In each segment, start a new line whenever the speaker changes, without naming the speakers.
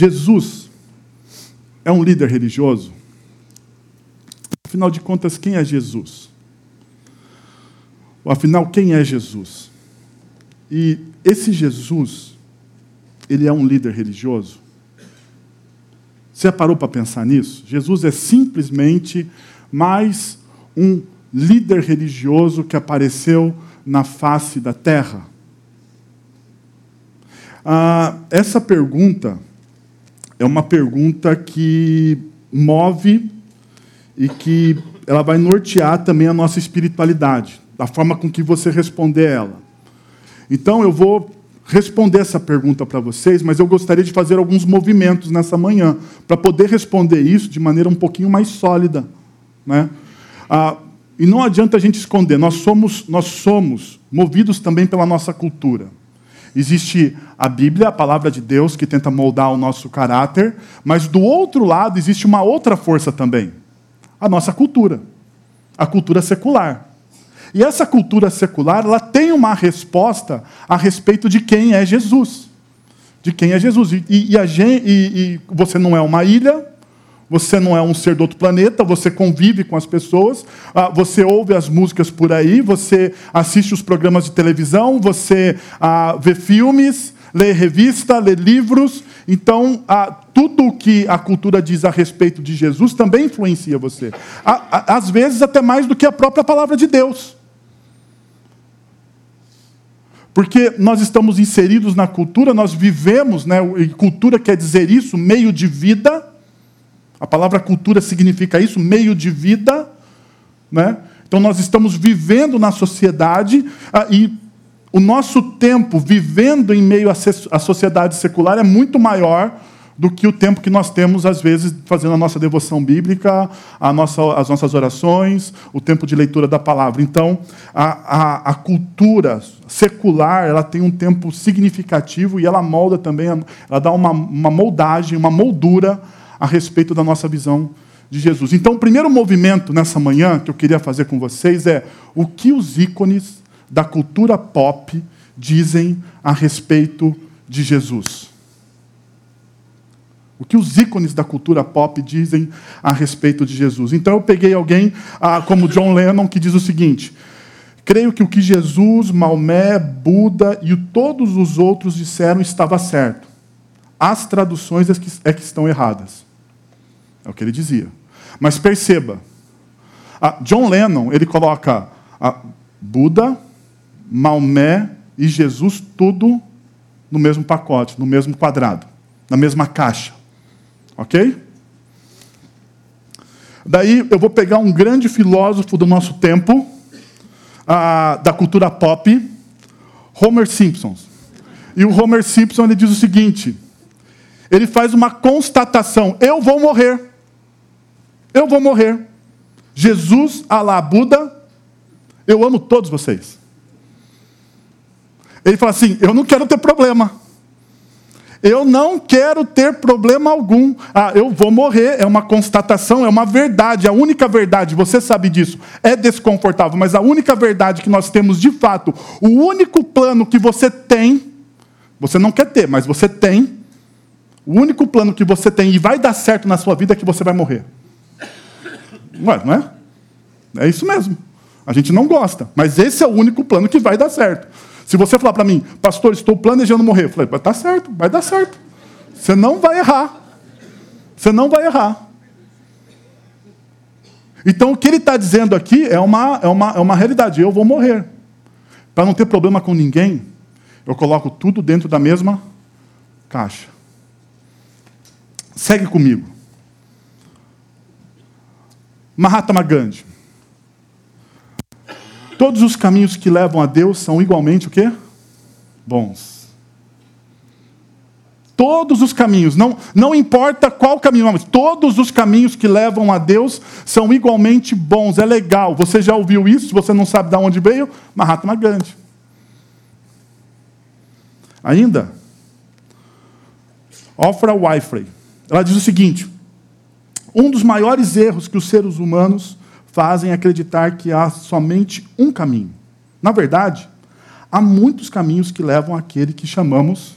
Jesus é um líder religioso? Afinal de contas, quem é Jesus? Afinal, quem é Jesus? E esse Jesus, ele é um líder religioso? Você já parou para pensar nisso? Jesus é simplesmente mais um líder religioso que apareceu na face da terra? Ah, essa pergunta é uma pergunta que move e que ela vai nortear também a nossa espiritualidade, da forma com que você responder ela. Então eu vou responder essa pergunta para vocês, mas eu gostaria de fazer alguns movimentos nessa manhã para poder responder isso de maneira um pouquinho mais sólida, né? Ah, e não adianta a gente esconder, nós somos, nós somos movidos também pela nossa cultura. Existe a Bíblia, a palavra de Deus, que tenta moldar o nosso caráter, mas do outro lado existe uma outra força também, a nossa cultura, a cultura secular. E essa cultura secular, ela tem uma resposta a respeito de quem é Jesus. De quem é Jesus. E, e, a, e, e você não é uma ilha, você não é um ser do outro planeta, você convive com as pessoas, ah, você ouve as músicas por aí, você assiste os programas de televisão, você ah, vê filmes, lê revista, lê livros. Então, ah, tudo o que a cultura diz a respeito de Jesus também influencia você. Às vezes, até mais do que a própria palavra de Deus. Porque nós estamos inseridos na cultura, nós vivemos, né, cultura quer dizer isso, meio de vida, a palavra cultura significa isso, meio de vida. Né? Então nós estamos vivendo na sociedade ah, e o nosso tempo vivendo em meio à sociedade secular é muito maior do que o tempo que nós temos, às vezes, fazendo a nossa devoção bíblica, a nossa, as nossas orações, o tempo de leitura da palavra. Então, a, a, a, cultura secular ela tem um tempo significativo e ela molda também, ela dá uma, uma moldagem, uma moldura a respeito da nossa visão de Jesus. Então, o primeiro movimento nessa manhã que eu queria fazer com vocês é o que os ícones da cultura pop dizem a respeito de Jesus. O que os ícones da cultura pop dizem a respeito de Jesus. Então eu peguei alguém ah, como John Lennon que diz o seguinte: Creio que o que Jesus, Maomé, Buda e todos os outros disseram estava certo. As traduções é que, é que estão erradas. É o que ele dizia. Mas perceba, John Lennon ele coloca Buda, Maomé e Jesus tudo no mesmo pacote, no mesmo quadrado, na mesma caixa. Ok? Daí eu vou pegar um grande filósofo do nosso tempo, da cultura pop, Homer Simpson. E o Homer Simpson ele diz o seguinte: ele faz uma constatação: eu vou morrer. Eu vou morrer. Jesus, Alá, Buda, eu amo todos vocês. Ele fala assim: eu não quero ter problema. Eu não quero ter problema algum. Ah, eu vou morrer, é uma constatação, é uma verdade. A única verdade, você sabe disso, é desconfortável, mas a única verdade que nós temos de fato, o único plano que você tem, você não quer ter, mas você tem, o único plano que você tem e vai dar certo na sua vida é que você vai morrer. Ué, não é? É isso mesmo. A gente não gosta, mas esse é o único plano que vai dar certo. Se você falar para mim, pastor, estou planejando morrer, eu falei, tá certo, vai dar certo. Você não vai errar. Você não vai errar. Então, o que ele está dizendo aqui é uma, é, uma, é uma realidade. Eu vou morrer. Para não ter problema com ninguém, eu coloco tudo dentro da mesma caixa. Segue comigo. Mahatma Gandhi. Todos os caminhos que levam a Deus são igualmente o quê? Bons. Todos os caminhos, não, não importa qual caminho, mas todos os caminhos que levam a Deus são igualmente bons. É legal. Você já ouviu isso? Você não sabe de onde veio, Mahatma Gandhi. Ainda, Ofra Winfrey. Ela diz o seguinte: um dos maiores erros que os seres humanos fazem é acreditar que há somente um caminho. Na verdade, há muitos caminhos que levam àquele que chamamos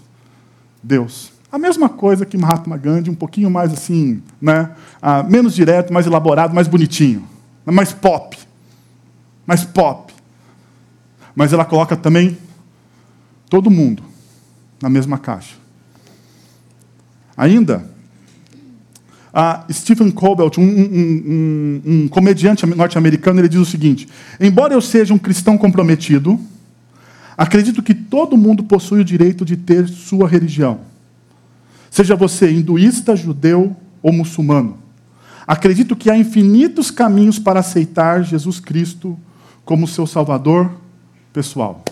Deus. A mesma coisa que Mahatma Gandhi, um pouquinho mais assim, né? Ah, menos direto, mais elaborado, mais bonitinho, mais pop. Mais pop. Mas ela coloca também todo mundo na mesma caixa. Ainda, a Stephen Colbert, um, um, um, um comediante norte-americano, ele diz o seguinte: Embora eu seja um cristão comprometido, acredito que todo mundo possui o direito de ter sua religião. Seja você hinduísta, judeu ou muçulmano. Acredito que há infinitos caminhos para aceitar Jesus Cristo como seu Salvador pessoal.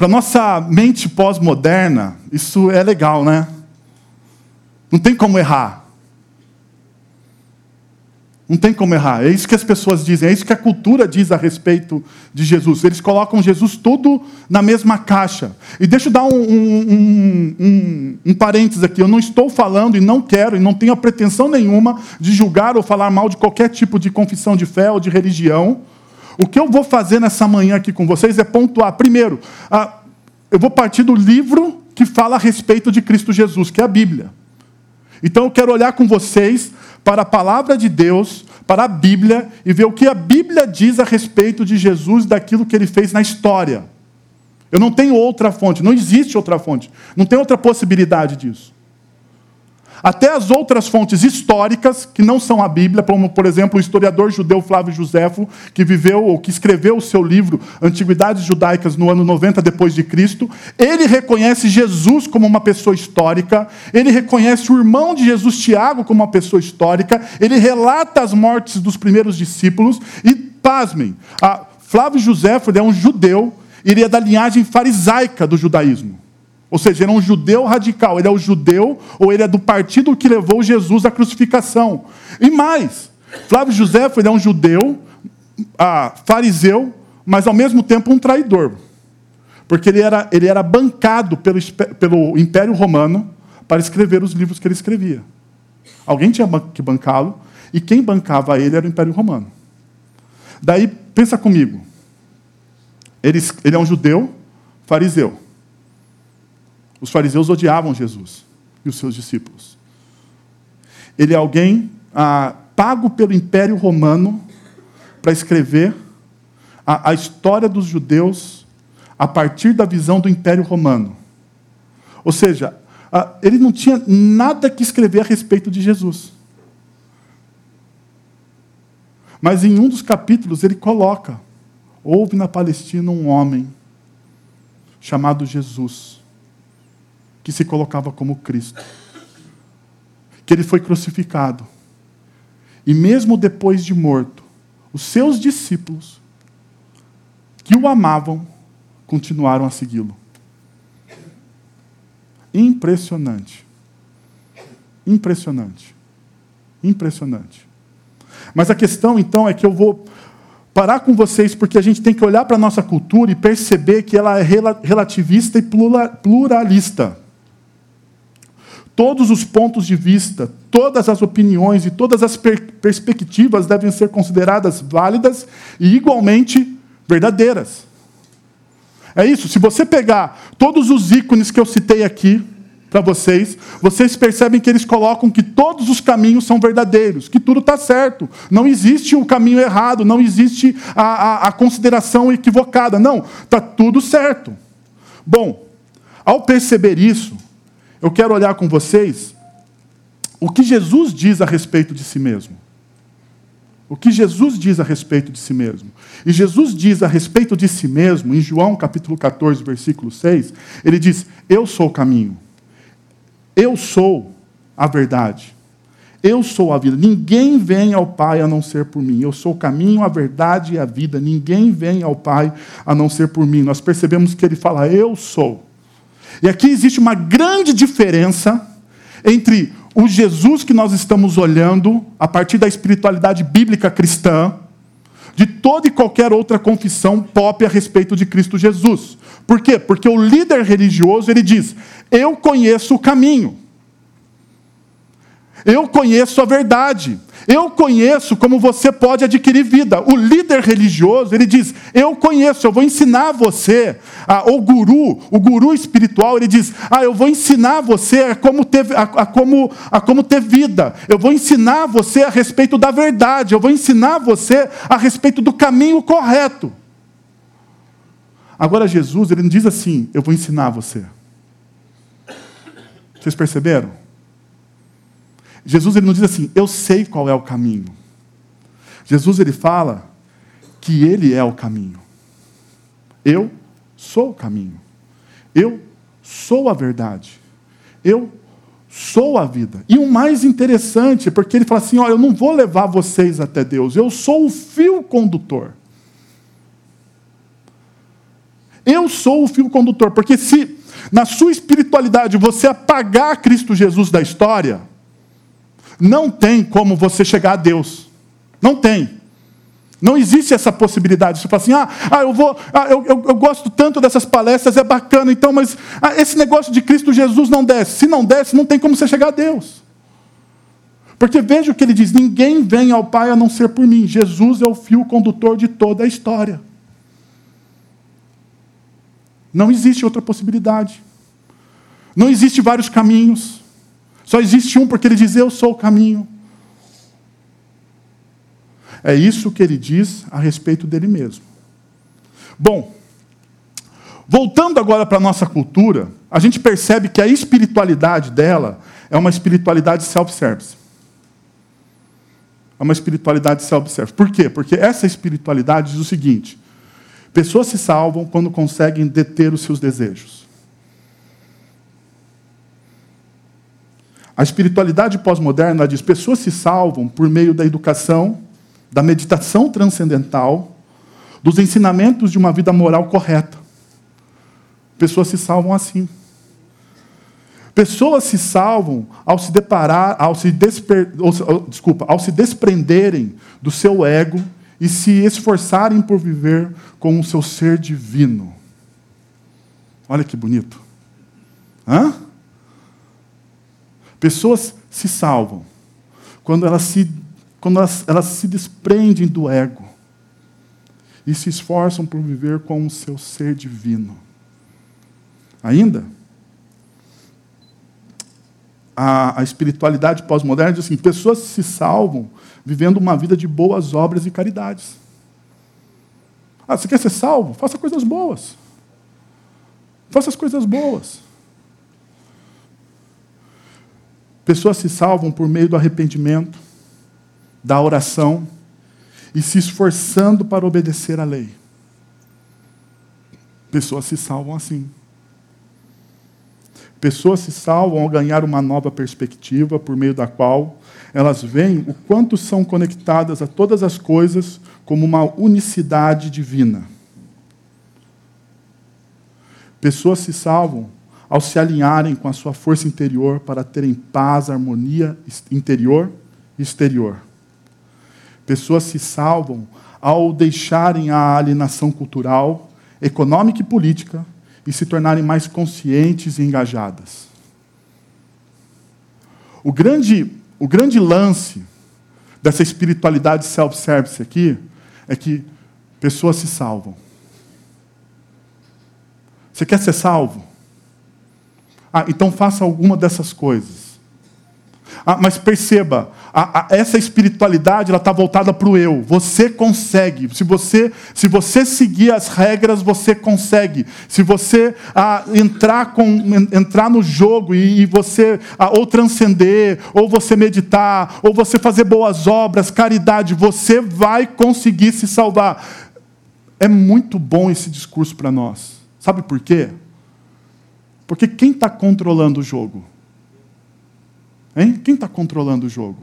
Para nossa mente pós-moderna, isso é legal, né? Não tem como errar. Não tem como errar. É isso que as pessoas dizem, é isso que a cultura diz a respeito de Jesus. Eles colocam Jesus tudo na mesma caixa. E deixa eu dar um, um, um, um parênteses aqui. Eu não estou falando e não quero e não tenho a pretensão nenhuma de julgar ou falar mal de qualquer tipo de confissão de fé ou de religião. O que eu vou fazer nessa manhã aqui com vocês é pontuar. Primeiro, eu vou partir do livro que fala a respeito de Cristo Jesus, que é a Bíblia. Então eu quero olhar com vocês para a palavra de Deus, para a Bíblia, e ver o que a Bíblia diz a respeito de Jesus, daquilo que ele fez na história. Eu não tenho outra fonte, não existe outra fonte, não tem outra possibilidade disso. Até as outras fontes históricas, que não são a Bíblia, como, por exemplo, o historiador judeu Flávio Josefo, que viveu ou que escreveu o seu livro Antiguidades Judaicas no ano 90 depois de Cristo, ele reconhece Jesus como uma pessoa histórica, ele reconhece o irmão de Jesus Tiago como uma pessoa histórica, ele relata as mortes dos primeiros discípulos e pasmem, Flávio Josefo é um judeu, ele é da linhagem farisaica do judaísmo. Ou seja, ele é um judeu radical. Ele é o judeu ou ele é do partido que levou Jesus à crucificação. E mais, Flávio José ele é um judeu, ah, fariseu, mas ao mesmo tempo um traidor. Porque ele era, ele era bancado pelo, pelo Império Romano para escrever os livros que ele escrevia. Alguém tinha que bancá-lo, e quem bancava ele era o Império Romano. Daí, pensa comigo. Ele, ele é um judeu fariseu. Os fariseus odiavam Jesus e os seus discípulos. Ele é alguém ah, pago pelo Império Romano para escrever a, a história dos judeus a partir da visão do Império Romano. Ou seja, ah, ele não tinha nada que escrever a respeito de Jesus. Mas em um dos capítulos ele coloca: houve na Palestina um homem chamado Jesus que se colocava como Cristo. Que ele foi crucificado. E mesmo depois de morto, os seus discípulos, que o amavam, continuaram a segui-lo. Impressionante. Impressionante. Impressionante. Mas a questão, então, é que eu vou parar com vocês, porque a gente tem que olhar para a nossa cultura e perceber que ela é relativista e pluralista todos os pontos de vista, todas as opiniões e todas as per perspectivas devem ser consideradas válidas e igualmente verdadeiras. É isso. Se você pegar todos os ícones que eu citei aqui para vocês, vocês percebem que eles colocam que todos os caminhos são verdadeiros, que tudo está certo. Não existe o um caminho errado, não existe a, a, a consideração equivocada. Não, está tudo certo. Bom, ao perceber isso, eu quero olhar com vocês o que Jesus diz a respeito de si mesmo. O que Jesus diz a respeito de si mesmo. E Jesus diz a respeito de si mesmo, em João capítulo 14, versículo 6, ele diz: Eu sou o caminho. Eu sou a verdade. Eu sou a vida. Ninguém vem ao Pai a não ser por mim. Eu sou o caminho, a verdade e a vida. Ninguém vem ao Pai a não ser por mim. Nós percebemos que ele fala: Eu sou. E aqui existe uma grande diferença entre o Jesus que nós estamos olhando a partir da espiritualidade bíblica cristã, de toda e qualquer outra confissão pop a respeito de Cristo Jesus. Por quê? Porque o líder religioso ele diz: Eu conheço o caminho. Eu conheço a verdade. Eu conheço como você pode adquirir vida. O líder religioso, ele diz: Eu conheço, eu vou ensinar você. Ah, o guru, o guru espiritual, ele diz: Ah, eu vou ensinar você a como, ter, a, a, como, a como ter vida. Eu vou ensinar você a respeito da verdade. Eu vou ensinar você a respeito do caminho correto. Agora, Jesus, ele não diz assim: Eu vou ensinar você. Vocês perceberam? Jesus ele não diz assim, eu sei qual é o caminho. Jesus ele fala que ele é o caminho. Eu sou o caminho. Eu sou a verdade. Eu sou a vida. E o mais interessante, porque ele fala assim: olha, eu não vou levar vocês até Deus, eu sou o fio condutor. Eu sou o fio condutor, porque se na sua espiritualidade você apagar Cristo Jesus da história, não tem como você chegar a Deus. Não tem. Não existe essa possibilidade. Você fala assim, ah, ah eu vou, ah, eu, eu, eu, gosto tanto dessas palestras, é bacana, então, mas ah, esse negócio de Cristo Jesus não desce. Se não desce, não tem como você chegar a Deus. Porque veja o que ele diz: ninguém vem ao Pai a não ser por mim. Jesus é o fio condutor de toda a história. Não existe outra possibilidade. Não existe vários caminhos. Só existe um porque ele diz: Eu sou o caminho. É isso que ele diz a respeito dele mesmo. Bom, voltando agora para a nossa cultura, a gente percebe que a espiritualidade dela é uma espiritualidade self-service. É uma espiritualidade self-service. Por quê? Porque essa espiritualidade diz o seguinte: pessoas se salvam quando conseguem deter os seus desejos. A espiritualidade pós-moderna diz: pessoas se salvam por meio da educação, da meditação transcendental, dos ensinamentos de uma vida moral correta. Pessoas se salvam assim. Pessoas se salvam ao se deparar, ao se desper, ou, desculpa, ao se desprenderem do seu ego e se esforçarem por viver com o seu ser divino. Olha que bonito. Hã? Pessoas se salvam quando elas se, quando elas, elas se desprendem do ego e se esforçam por viver com o seu ser divino. Ainda, a, a espiritualidade pós-moderna diz assim: pessoas se salvam vivendo uma vida de boas obras e caridades. Ah, você quer ser salvo? Faça coisas boas. Faça as coisas boas. Pessoas se salvam por meio do arrependimento, da oração e se esforçando para obedecer à lei. Pessoas se salvam assim. Pessoas se salvam ao ganhar uma nova perspectiva por meio da qual elas veem o quanto são conectadas a todas as coisas como uma unicidade divina. Pessoas se salvam ao se alinharem com a sua força interior para terem paz, harmonia interior e exterior. Pessoas se salvam ao deixarem a alienação cultural, econômica e política e se tornarem mais conscientes e engajadas. O grande, o grande lance dessa espiritualidade self-service aqui é que pessoas se salvam. Você quer ser salvo? Ah, então faça alguma dessas coisas. Ah, mas perceba, a, a, essa espiritualidade ela está voltada para o eu. Você consegue. Se você, se você seguir as regras, você consegue. Se você ah, entrar, com, entrar no jogo e, e você ah, ou transcender, ou você meditar, ou você fazer boas obras, caridade, você vai conseguir se salvar. É muito bom esse discurso para nós. Sabe por quê? Porque quem está controlando o jogo? Hein? Quem está controlando o jogo?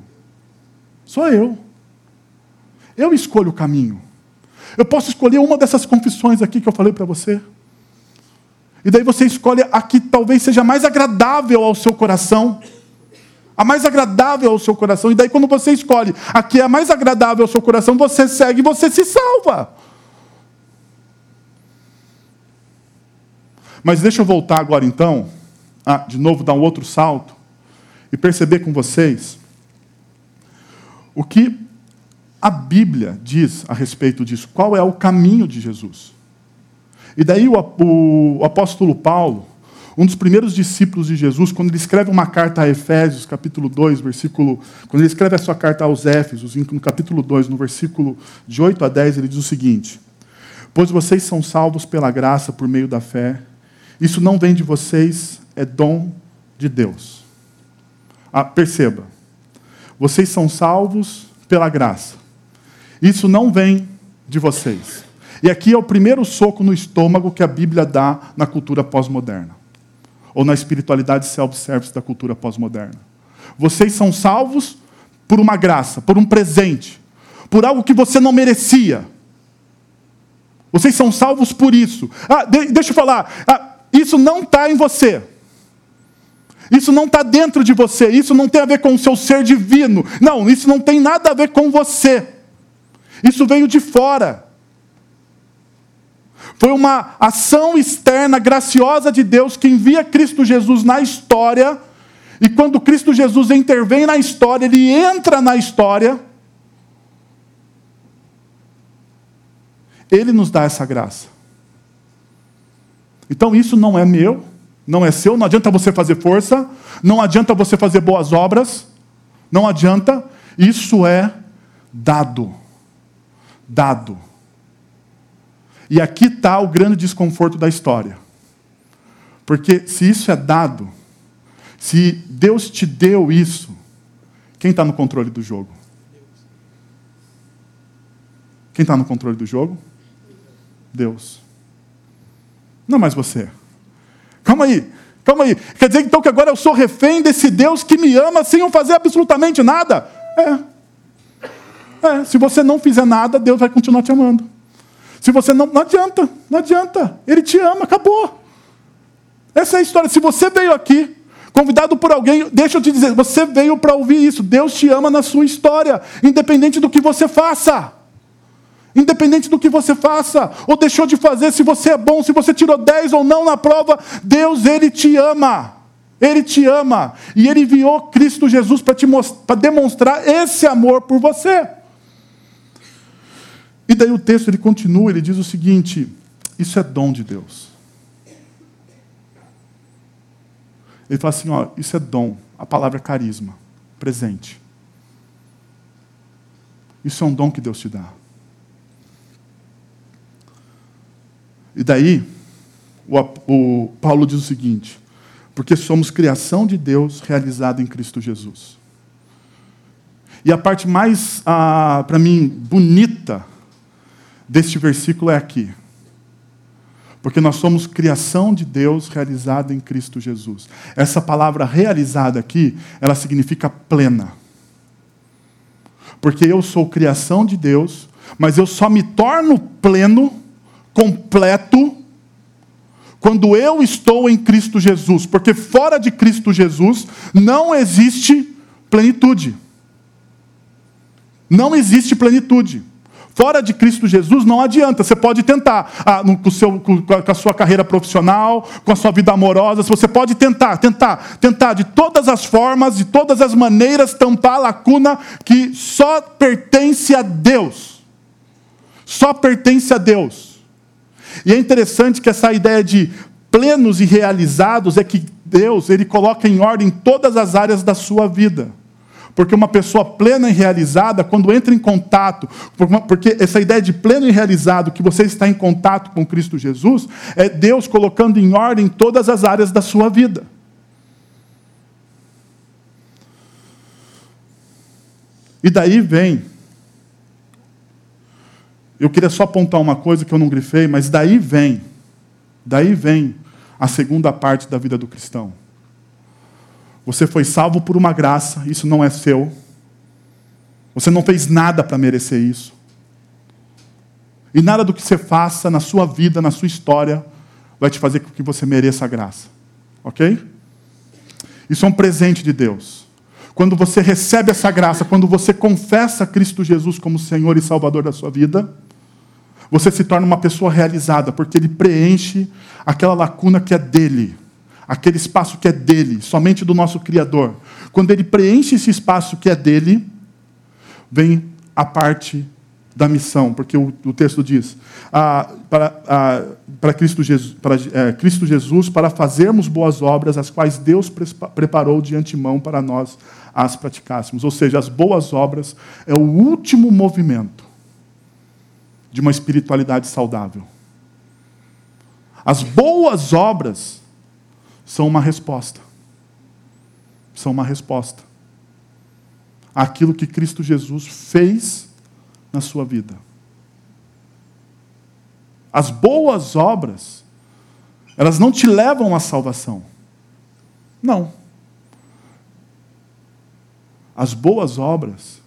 Sou eu. Eu escolho o caminho. Eu posso escolher uma dessas confissões aqui que eu falei para você. E daí você escolhe a que talvez seja mais agradável ao seu coração. A mais agradável ao seu coração. E daí, quando você escolhe a que é a mais agradável ao seu coração, você segue e você se salva. Mas deixa eu voltar agora então, a, de novo dar um outro salto e perceber com vocês o que a Bíblia diz a respeito disso, qual é o caminho de Jesus. E daí o, o, o apóstolo Paulo, um dos primeiros discípulos de Jesus, quando ele escreve uma carta a Efésios, capítulo 2, versículo. Quando ele escreve a sua carta aos Éfesos, no capítulo 2, no versículo de 8 a 10, ele diz o seguinte: Pois vocês são salvos pela graça por meio da fé. Isso não vem de vocês, é dom de Deus. Ah, perceba, vocês são salvos pela graça. Isso não vem de vocês. E aqui é o primeiro soco no estômago que a Bíblia dá na cultura pós-moderna, ou na espiritualidade self-service da cultura pós-moderna. Vocês são salvos por uma graça, por um presente, por algo que você não merecia. Vocês são salvos por isso. Ah, de, deixa eu falar, ah, isso não está em você. Isso não está dentro de você. Isso não tem a ver com o seu ser divino. Não, isso não tem nada a ver com você. Isso veio de fora. Foi uma ação externa graciosa de Deus que envia Cristo Jesus na história. E quando Cristo Jesus intervém na história, ele entra na história. Ele nos dá essa graça. Então isso não é meu, não é seu, não adianta você fazer força, não adianta você fazer boas obras, não adianta, isso é dado. Dado. E aqui está o grande desconforto da história. Porque se isso é dado, se Deus te deu isso, quem está no controle do jogo? Quem está no controle do jogo? Deus. Não mais você. Calma aí, calma aí. Quer dizer então que agora eu sou refém desse Deus que me ama sem eu fazer absolutamente nada? É. É, se você não fizer nada, Deus vai continuar te amando. Se você não. Não adianta, não adianta. Ele te ama, acabou. Essa é a história. Se você veio aqui, convidado por alguém, deixa eu te dizer, você veio para ouvir isso. Deus te ama na sua história, independente do que você faça. Independente do que você faça, ou deixou de fazer, se você é bom, se você tirou 10 ou não na prova, Deus, Ele te ama. Ele te ama. E Ele enviou Cristo Jesus para demonstrar esse amor por você. E daí o texto ele continua, ele diz o seguinte: isso é dom de Deus. Ele fala assim: ó, isso é dom. A palavra é carisma, presente. Isso é um dom que Deus te dá. E daí, o, o Paulo diz o seguinte: porque somos criação de Deus realizada em Cristo Jesus. E a parte mais, ah, para mim, bonita deste versículo é aqui. Porque nós somos criação de Deus realizada em Cristo Jesus. Essa palavra realizada aqui, ela significa plena. Porque eu sou criação de Deus, mas eu só me torno pleno, completo, quando eu estou em Cristo Jesus. Porque fora de Cristo Jesus não existe plenitude. Não existe plenitude. Fora de Cristo Jesus não adianta. Você pode tentar ah, com, seu, com, a sua carreira profissional, com a sua vida amorosa. Você pode tentar, tentar, tentar de todas as formas, de todas as maneiras, tampar a lacuna que só pertence a Deus. Só pertence a Deus. E é interessante que essa ideia de plenos e realizados é que Deus ele coloca em ordem todas as áreas da sua vida. Porque uma pessoa plena e realizada, quando entra em contato, porque essa ideia de pleno e realizado, que você está em contato com Cristo Jesus, é Deus colocando em ordem todas as áreas da sua vida. E daí vem. Eu queria só apontar uma coisa que eu não grifei, mas daí vem. Daí vem a segunda parte da vida do cristão. Você foi salvo por uma graça, isso não é seu. Você não fez nada para merecer isso. E nada do que você faça na sua vida, na sua história, vai te fazer com que você mereça a graça. Ok? Isso é um presente de Deus. Quando você recebe essa graça, quando você confessa Cristo Jesus como Senhor e Salvador da sua vida, você se torna uma pessoa realizada, porque Ele preenche aquela lacuna que é dele aquele espaço que é dele, somente do nosso Criador. Quando ele preenche esse espaço que é dele, vem a parte da missão, porque o, o texto diz: ah, para, ah, para, Cristo Jesus, para é, Cristo Jesus, para fazermos boas obras, as quais Deus preparou de antemão para nós as praticássemos. Ou seja, as boas obras é o último movimento de uma espiritualidade saudável. As boas obras são uma resposta. São uma resposta àquilo que Cristo Jesus fez na sua vida. As boas obras, elas não te levam à salvação. Não. As boas obras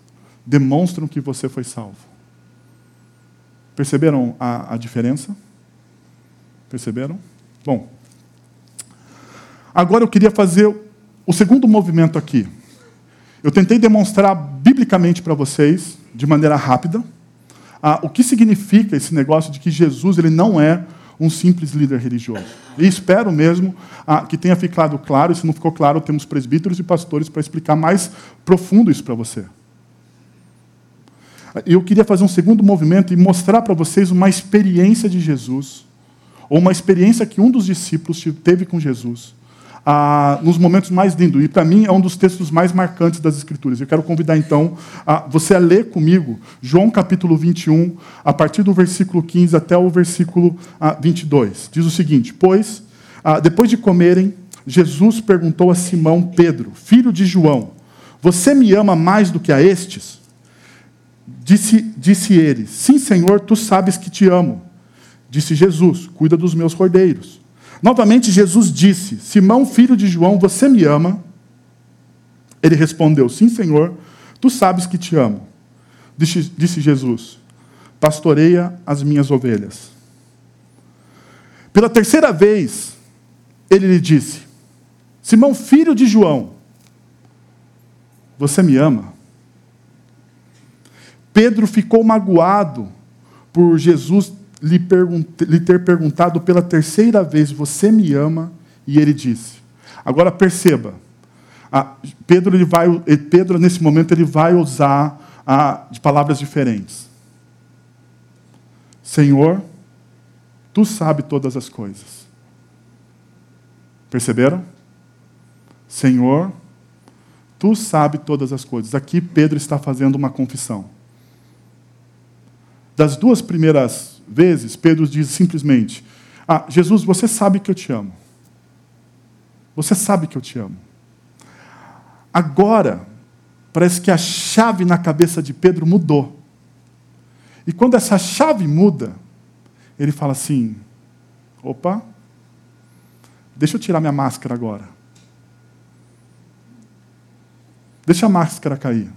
demonstram que você foi salvo. Perceberam a, a diferença? Perceberam? Bom, agora eu queria fazer o segundo movimento aqui. Eu tentei demonstrar biblicamente para vocês de maneira rápida ah, o que significa esse negócio de que Jesus ele não é um simples líder religioso. E espero mesmo que tenha ficado claro, e se não ficou claro, temos presbíteros e pastores para explicar mais profundo isso para você. Eu queria fazer um segundo movimento e mostrar para vocês uma experiência de Jesus, ou uma experiência que um dos discípulos teve com Jesus, ah, nos momentos mais lindos. E para mim é um dos textos mais marcantes das Escrituras. Eu quero convidar então a você a ler comigo João capítulo 21, a partir do versículo 15 até o versículo ah, 22. Diz o seguinte: Pois, ah, depois de comerem, Jesus perguntou a Simão Pedro, filho de João: Você me ama mais do que a estes? Disse, disse ele: Sim, Senhor, tu sabes que te amo. Disse Jesus: Cuida dos meus cordeiros. Novamente, Jesus disse: Simão, filho de João, você me ama? Ele respondeu: Sim, Senhor, tu sabes que te amo. Disse, disse Jesus: Pastoreia as minhas ovelhas. Pela terceira vez, ele lhe disse: Simão, filho de João, você me ama? Pedro ficou magoado por Jesus lhe, lhe ter perguntado pela terceira vez: Você me ama? E ele disse. Agora perceba, Pedro, ele vai, Pedro, nesse momento, ele vai usar a, de palavras diferentes. Senhor, tu sabe todas as coisas. Perceberam? Senhor, tu sabe todas as coisas. Aqui Pedro está fazendo uma confissão. Das duas primeiras vezes, Pedro diz simplesmente: Ah, Jesus, você sabe que eu te amo. Você sabe que eu te amo. Agora, parece que a chave na cabeça de Pedro mudou. E quando essa chave muda, ele fala assim: opa, deixa eu tirar minha máscara agora. Deixa a máscara cair.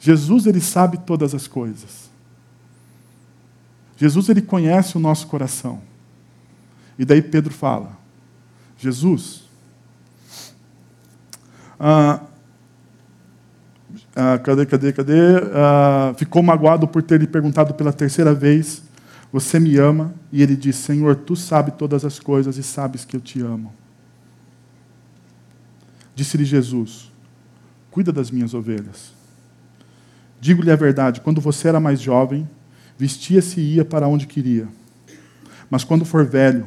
Jesus, ele sabe todas as coisas. Jesus ele conhece o nosso coração. E daí Pedro fala: Jesus, ah, ah, cadê, cadê, cadê? Ah, ficou magoado por ter lhe perguntado pela terceira vez: Você me ama? E ele diz: Senhor, tu sabes todas as coisas e sabes que eu te amo. Disse-lhe Jesus: Cuida das minhas ovelhas. Digo-lhe a verdade: quando você era mais jovem, vestia-se e ia para onde queria. Mas quando for velho,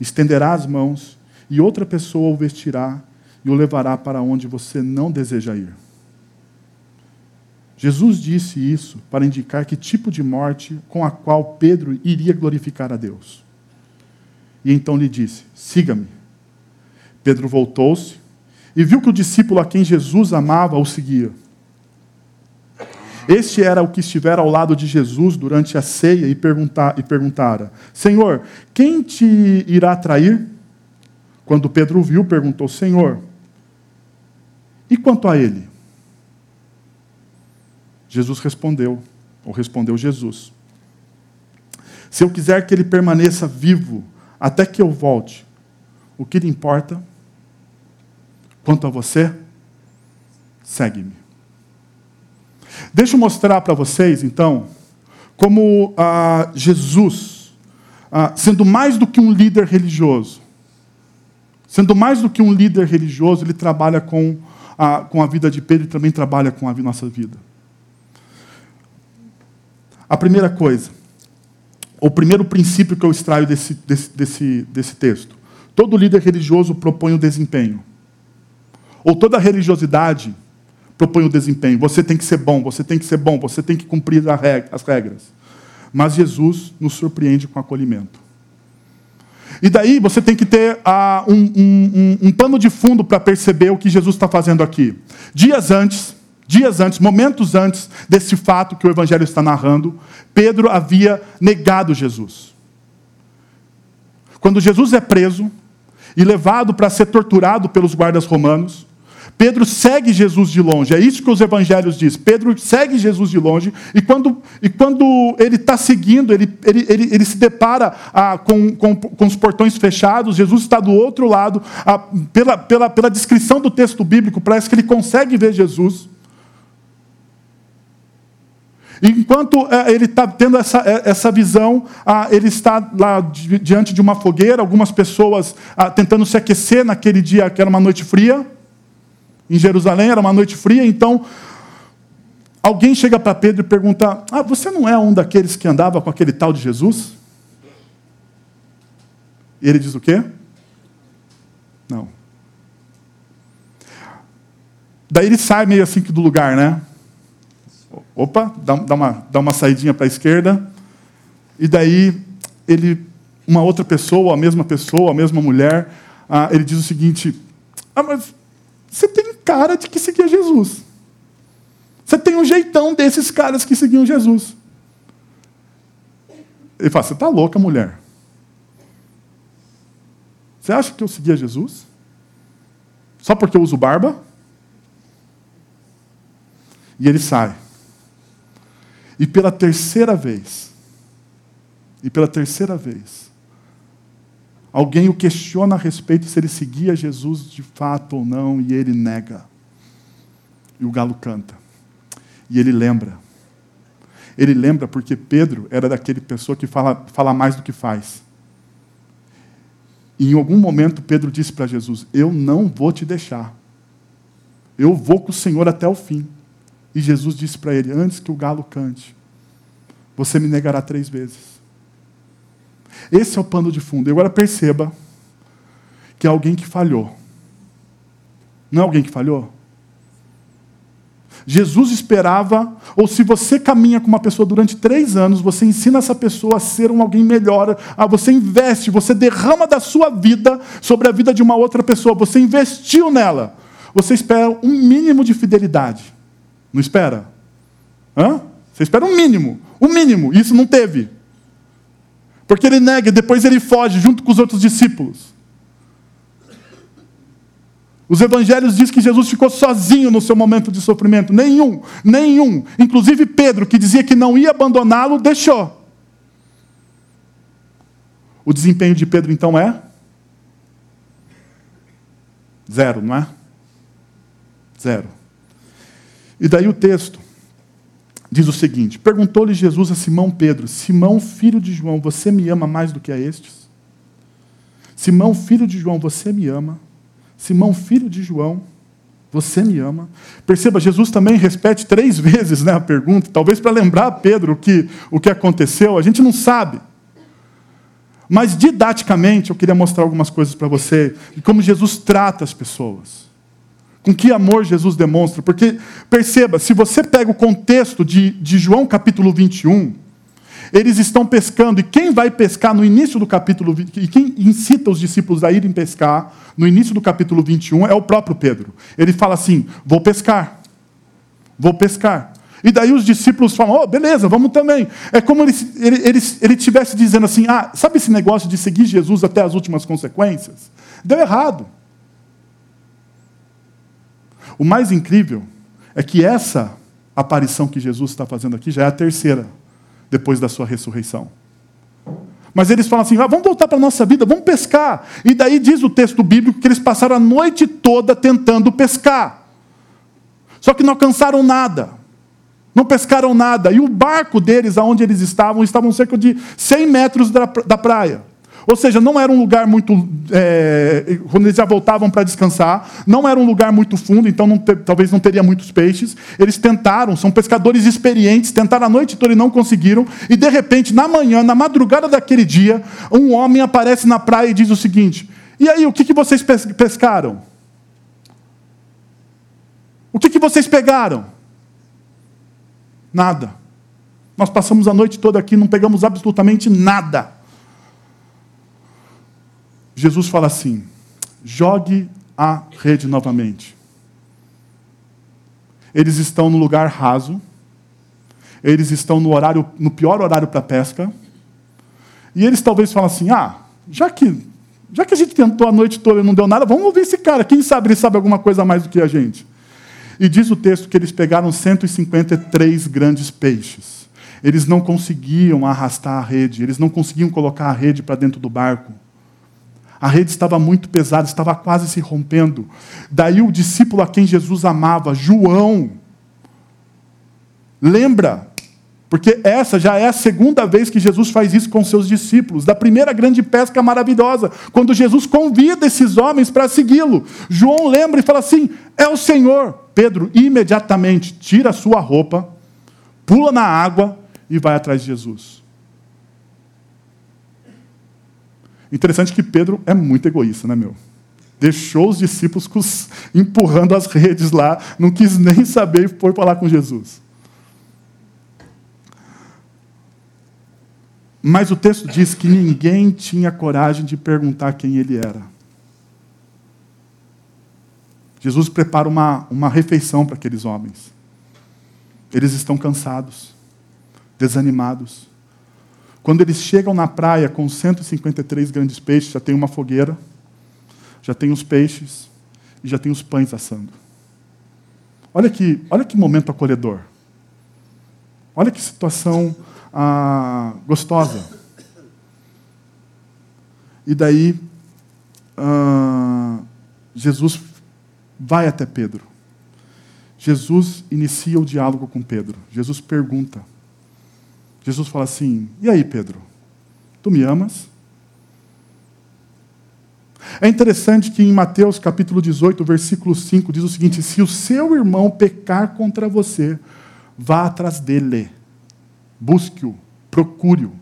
estenderá as mãos e outra pessoa o vestirá e o levará para onde você não deseja ir. Jesus disse isso para indicar que tipo de morte com a qual Pedro iria glorificar a Deus. E então lhe disse: Siga-me. Pedro voltou-se e viu que o discípulo a quem Jesus amava o seguia. Este era o que estivera ao lado de Jesus durante a ceia e, perguntar, e perguntara: Senhor, quem te irá trair? Quando Pedro viu, perguntou: Senhor, e quanto a ele? Jesus respondeu, ou respondeu Jesus: Se eu quiser que ele permaneça vivo até que eu volte, o que lhe importa? Quanto a você, segue-me. Deixa eu mostrar para vocês, então, como ah, Jesus, ah, sendo mais do que um líder religioso, sendo mais do que um líder religioso, ele trabalha com a, com a vida de Pedro e também trabalha com a nossa vida. A primeira coisa, o primeiro princípio que eu extraio desse, desse, desse, desse texto: todo líder religioso propõe o desempenho. Ou toda religiosidade propõe o desempenho. Você tem que ser bom, você tem que ser bom, você tem que cumprir as regras. Mas Jesus nos surpreende com acolhimento. E daí você tem que ter uh, um, um, um, pano de fundo para perceber o que Jesus está fazendo aqui. Dias antes, dias antes, momentos antes desse fato que o Evangelho está narrando, Pedro havia negado Jesus. Quando Jesus é preso e levado para ser torturado pelos guardas romanos, Pedro segue Jesus de longe, é isso que os evangelhos dizem. Pedro segue Jesus de longe, e quando, e quando ele está seguindo, ele, ele, ele, ele, se depara ah, com, com, com, os portões fechados, Jesus está do outro lado, ah, pela, pela, pela descrição do texto bíblico, parece que ele consegue ver Jesus. Enquanto eh, ele está tendo essa, eh, essa visão, ah, ele está lá diante de uma fogueira, algumas pessoas ah, tentando se aquecer naquele dia que era uma noite fria em Jerusalém, era uma noite fria, então alguém chega para Pedro e pergunta: Ah, você não é um daqueles que andava com aquele tal de Jesus? E ele diz o quê? Não. Daí ele sai meio assim do lugar, né? Opa, dá, dá uma, dá uma saidinha para a esquerda. E daí ele, uma outra pessoa, a mesma pessoa, a mesma mulher, ah, ele diz o seguinte: Ah, mas você tem cara de que seguia Jesus. Você tem um jeitão desses caras que seguiam Jesus. Ele fala: Você está louca, mulher? Você acha que eu seguia Jesus? Só porque eu uso barba? E ele sai. E pela terceira vez, e pela terceira vez, Alguém o questiona a respeito se ele seguia Jesus de fato ou não, e ele nega. E o galo canta. E ele lembra. Ele lembra porque Pedro era daquele pessoa que fala, fala mais do que faz. E em algum momento Pedro disse para Jesus: Eu não vou te deixar. Eu vou com o Senhor até o fim. E Jesus disse para ele: Antes que o galo cante, você me negará três vezes. Esse é o pano de fundo. E agora perceba que é alguém que falhou. Não é alguém que falhou? Jesus esperava, ou se você caminha com uma pessoa durante três anos, você ensina essa pessoa a ser um alguém melhor, a você investe, você derrama da sua vida sobre a vida de uma outra pessoa, você investiu nela. Você espera um mínimo de fidelidade. Não espera? Hã? Você espera um mínimo, um mínimo. Isso não teve. Porque ele nega depois ele foge junto com os outros discípulos. Os evangelhos dizem que Jesus ficou sozinho no seu momento de sofrimento. Nenhum, nenhum. Inclusive Pedro, que dizia que não ia abandoná-lo, deixou. O desempenho de Pedro então é? Zero, não é? Zero. E daí o texto diz o seguinte: Perguntou-lhe Jesus a Simão Pedro: Simão, filho de João, você me ama mais do que a estes? Simão, filho de João, você me ama? Simão, filho de João, você me ama? Perceba, Jesus também repete três vezes né, a pergunta, talvez para lembrar a Pedro o que, o que aconteceu, a gente não sabe. Mas didaticamente eu queria mostrar algumas coisas para você de como Jesus trata as pessoas com que amor Jesus demonstra. Porque, perceba, se você pega o contexto de, de João capítulo 21, eles estão pescando, e quem vai pescar no início do capítulo, e quem incita os discípulos a irem pescar, no início do capítulo 21, é o próprio Pedro. Ele fala assim: vou pescar, vou pescar. E daí os discípulos falam: oh, beleza, vamos também. É como ele, ele, ele, ele tivesse dizendo assim: ah, sabe esse negócio de seguir Jesus até as últimas consequências? Deu errado. O mais incrível é que essa aparição que Jesus está fazendo aqui já é a terceira depois da sua ressurreição. Mas eles falam assim: ah, vamos voltar para a nossa vida, vamos pescar. E daí diz o texto bíblico que eles passaram a noite toda tentando pescar. Só que não alcançaram nada. Não pescaram nada. E o barco deles, aonde eles estavam, estavam cerca de 100 metros da, da praia. Ou seja, não era um lugar muito. É, quando eles já voltavam para descansar, não era um lugar muito fundo, então não talvez não teria muitos peixes. Eles tentaram, são pescadores experientes, tentaram a noite toda e não conseguiram. E de repente, na manhã, na madrugada daquele dia, um homem aparece na praia e diz o seguinte: E aí, o que, que vocês pescaram? O que, que vocês pegaram? Nada. Nós passamos a noite toda aqui, não pegamos absolutamente nada. Jesus fala assim: jogue a rede novamente. Eles estão no lugar raso, eles estão no horário, no pior horário para pesca, e eles talvez falam assim: ah, já que, já que a gente tentou a noite toda e não deu nada, vamos ouvir esse cara, quem sabe ele sabe alguma coisa mais do que a gente. E diz o texto que eles pegaram 153 grandes peixes. Eles não conseguiam arrastar a rede, eles não conseguiam colocar a rede para dentro do barco. A rede estava muito pesada, estava quase se rompendo. Daí o discípulo a quem Jesus amava, João, lembra, porque essa já é a segunda vez que Jesus faz isso com seus discípulos, da primeira grande pesca maravilhosa, quando Jesus convida esses homens para segui-lo. João lembra e fala assim: é o Senhor. Pedro imediatamente tira a sua roupa, pula na água e vai atrás de Jesus. Interessante que Pedro é muito egoísta, né, meu? Deixou os discípulos empurrando as redes lá, não quis nem saber e foi falar com Jesus. Mas o texto diz que ninguém tinha coragem de perguntar quem ele era. Jesus prepara uma, uma refeição para aqueles homens. Eles estão cansados, desanimados. Quando eles chegam na praia com 153 grandes peixes, já tem uma fogueira, já tem os peixes e já tem os pães assando. Olha que, olha que momento acolhedor. Olha que situação ah, gostosa. E daí, ah, Jesus vai até Pedro. Jesus inicia o diálogo com Pedro. Jesus pergunta: Jesus fala assim: E aí, Pedro? Tu me amas? É interessante que em Mateus capítulo 18, versículo 5, diz o seguinte: Se o seu irmão pecar contra você, vá atrás dele, busque-o, procure-o,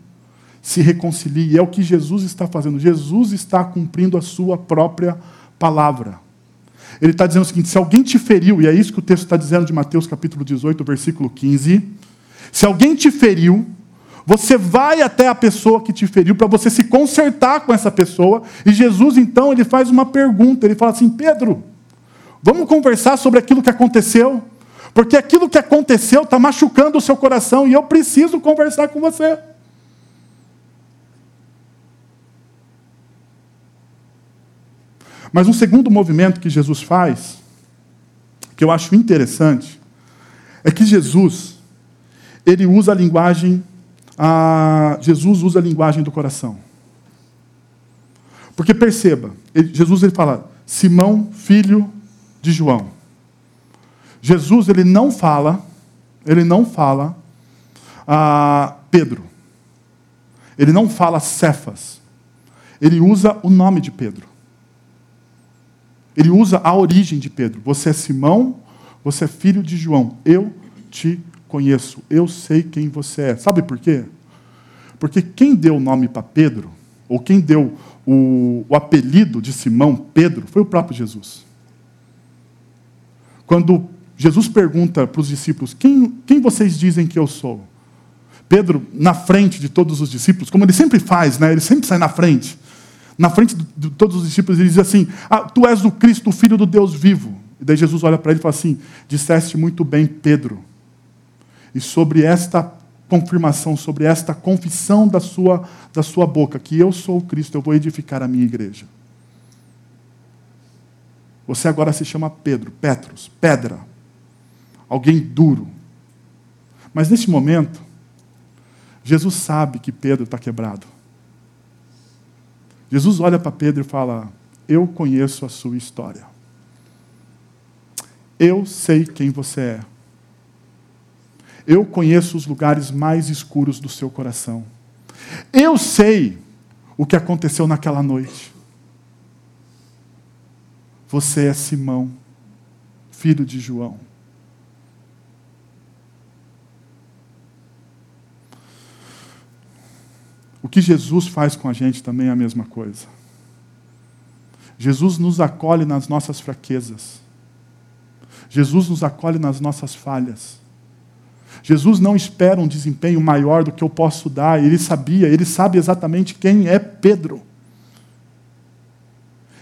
se reconcilie. É o que Jesus está fazendo. Jesus está cumprindo a sua própria palavra. Ele está dizendo o seguinte: se alguém te feriu, e é isso que o texto está dizendo de Mateus capítulo 18, versículo 15 se alguém te feriu, você vai até a pessoa que te feriu para você se consertar com essa pessoa. E Jesus, então, ele faz uma pergunta. Ele fala assim: Pedro, vamos conversar sobre aquilo que aconteceu? Porque aquilo que aconteceu está machucando o seu coração e eu preciso conversar com você. Mas um segundo movimento que Jesus faz, que eu acho interessante, é que Jesus, ele usa a linguagem, a, Jesus usa a linguagem do coração. Porque perceba, ele, Jesus ele fala, Simão, filho de João. Jesus ele não fala, ele não fala a Pedro. Ele não fala Cefas. Ele usa o nome de Pedro. Ele usa a origem de Pedro. Você é Simão, você é filho de João. Eu te conheço, eu sei quem você é. Sabe por quê? Porque quem deu o nome para Pedro, ou quem deu o, o apelido de Simão, Pedro, foi o próprio Jesus. Quando Jesus pergunta para os discípulos: quem, quem vocês dizem que eu sou? Pedro, na frente de todos os discípulos, como ele sempre faz, né? ele sempre sai na frente. Na frente de todos os discípulos, ele diz assim: ah, Tu és o Cristo, o Filho do Deus vivo. E daí Jesus olha para ele e fala assim: Disseste muito bem, Pedro. E sobre esta confirmação, sobre esta confissão da sua, da sua boca, que eu sou o Cristo, eu vou edificar a minha igreja. Você agora se chama Pedro, Petros, pedra, alguém duro. Mas neste momento, Jesus sabe que Pedro está quebrado. Jesus olha para Pedro e fala: Eu conheço a sua história. Eu sei quem você é. Eu conheço os lugares mais escuros do seu coração. Eu sei o que aconteceu naquela noite. Você é Simão, filho de João. O que Jesus faz com a gente também é a mesma coisa. Jesus nos acolhe nas nossas fraquezas. Jesus nos acolhe nas nossas falhas. Jesus não espera um desempenho maior do que eu posso dar, ele sabia, ele sabe exatamente quem é Pedro.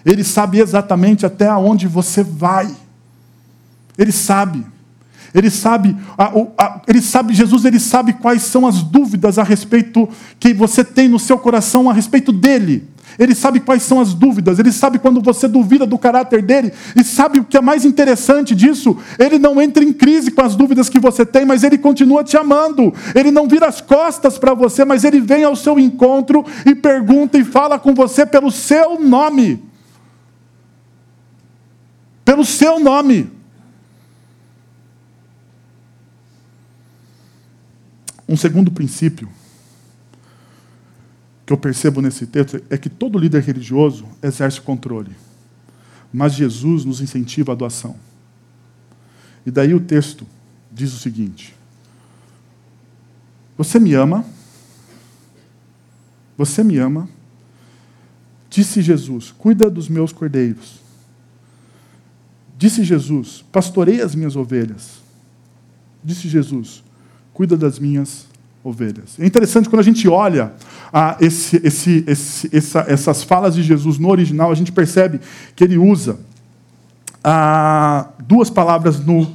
Ele sabe exatamente até onde você vai. Ele sabe. Ele sabe, ele sabe, Jesus, ele sabe quais são as dúvidas a respeito que você tem no seu coração a respeito dele. Ele sabe quais são as dúvidas, ele sabe quando você duvida do caráter dele, e sabe o que é mais interessante disso? Ele não entra em crise com as dúvidas que você tem, mas ele continua te amando. Ele não vira as costas para você, mas ele vem ao seu encontro e pergunta e fala com você pelo seu nome. Pelo seu nome. Um segundo princípio que eu percebo nesse texto é que todo líder religioso exerce controle, mas Jesus nos incentiva a doação. E daí o texto diz o seguinte: Você me ama, você me ama, disse Jesus, cuida dos meus cordeiros. Disse Jesus, pastorei as minhas ovelhas. Disse Jesus, cuida das minhas ovelhas. É interessante quando a gente olha ah, esse, esse, esse, essa, essas falas de Jesus no original, a gente percebe que ele usa ah, duas palavras no,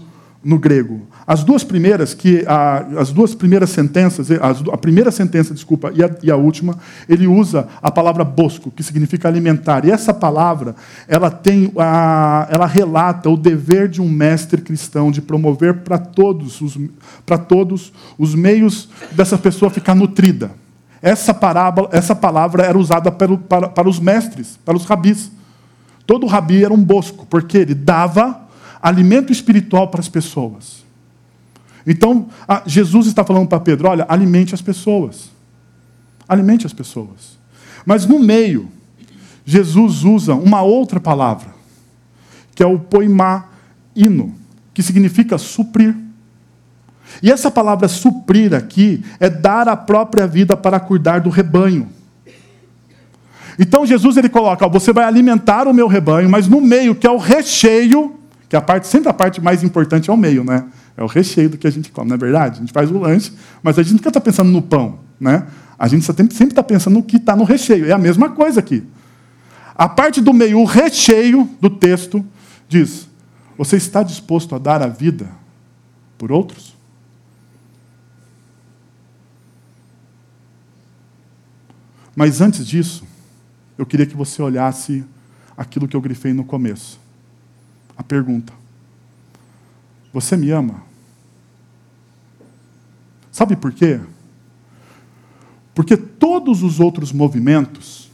no grego. As duas primeiras, que a, as duas primeiras sentenças, a primeira sentença, desculpa, e a, e a, última, ele usa a palavra bosco, que significa alimentar. E essa palavra, ela tem, a, ela relata o dever de um mestre cristão de promover para todos os, para todos os meios dessa pessoa ficar nutrida. Essa, parábola, essa palavra era usada para, para, para os mestres, para os rabis. Todo rabi era um bosco, porque ele dava alimento espiritual para as pessoas. Então, Jesus está falando para Pedro: olha, alimente as pessoas. Alimente as pessoas. Mas no meio, Jesus usa uma outra palavra, que é o poimaíno, que significa suprir. E essa palavra suprir aqui é dar a própria vida para cuidar do rebanho. Então Jesus ele coloca, ó, você vai alimentar o meu rebanho, mas no meio, que é o recheio, que é a parte, sempre a parte mais importante é o meio, né? É o recheio do que a gente come, não é verdade? A gente faz o lanche, mas a gente nunca está pensando no pão. Né? A gente sempre está pensando no que está no recheio. É a mesma coisa aqui. A parte do meio, o recheio do texto, diz: Você está disposto a dar a vida por outros? Mas antes disso, eu queria que você olhasse aquilo que eu grifei no começo. A pergunta: Você me ama? Sabe por quê? Porque todos os outros movimentos,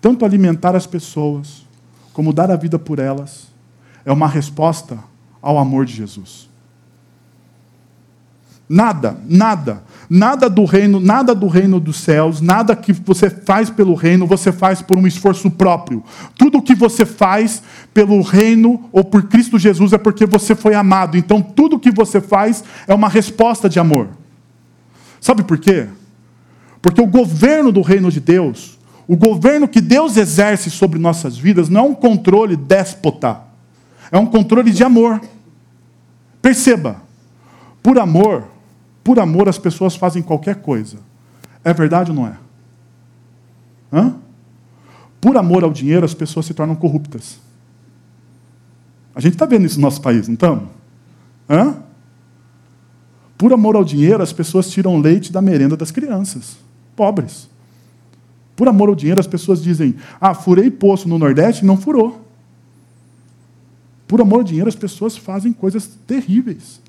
tanto alimentar as pessoas, como dar a vida por elas, é uma resposta ao amor de Jesus. Nada, nada, nada do reino, nada do reino dos céus, nada que você faz pelo reino, você faz por um esforço próprio. Tudo que você faz pelo reino ou por Cristo Jesus é porque você foi amado. Então tudo que você faz é uma resposta de amor. Sabe por quê? Porque o governo do reino de Deus, o governo que Deus exerce sobre nossas vidas, não é um controle déspota, é um controle de amor. Perceba, por amor, por amor, as pessoas fazem qualquer coisa. É verdade ou não é? Hã? Por amor ao dinheiro, as pessoas se tornam corruptas. A gente está vendo isso no nosso país, não estamos? Hã? Por amor ao dinheiro, as pessoas tiram leite da merenda das crianças, pobres. Por amor ao dinheiro, as pessoas dizem: Ah, furei poço no Nordeste, não furou. Por amor ao dinheiro, as pessoas fazem coisas terríveis.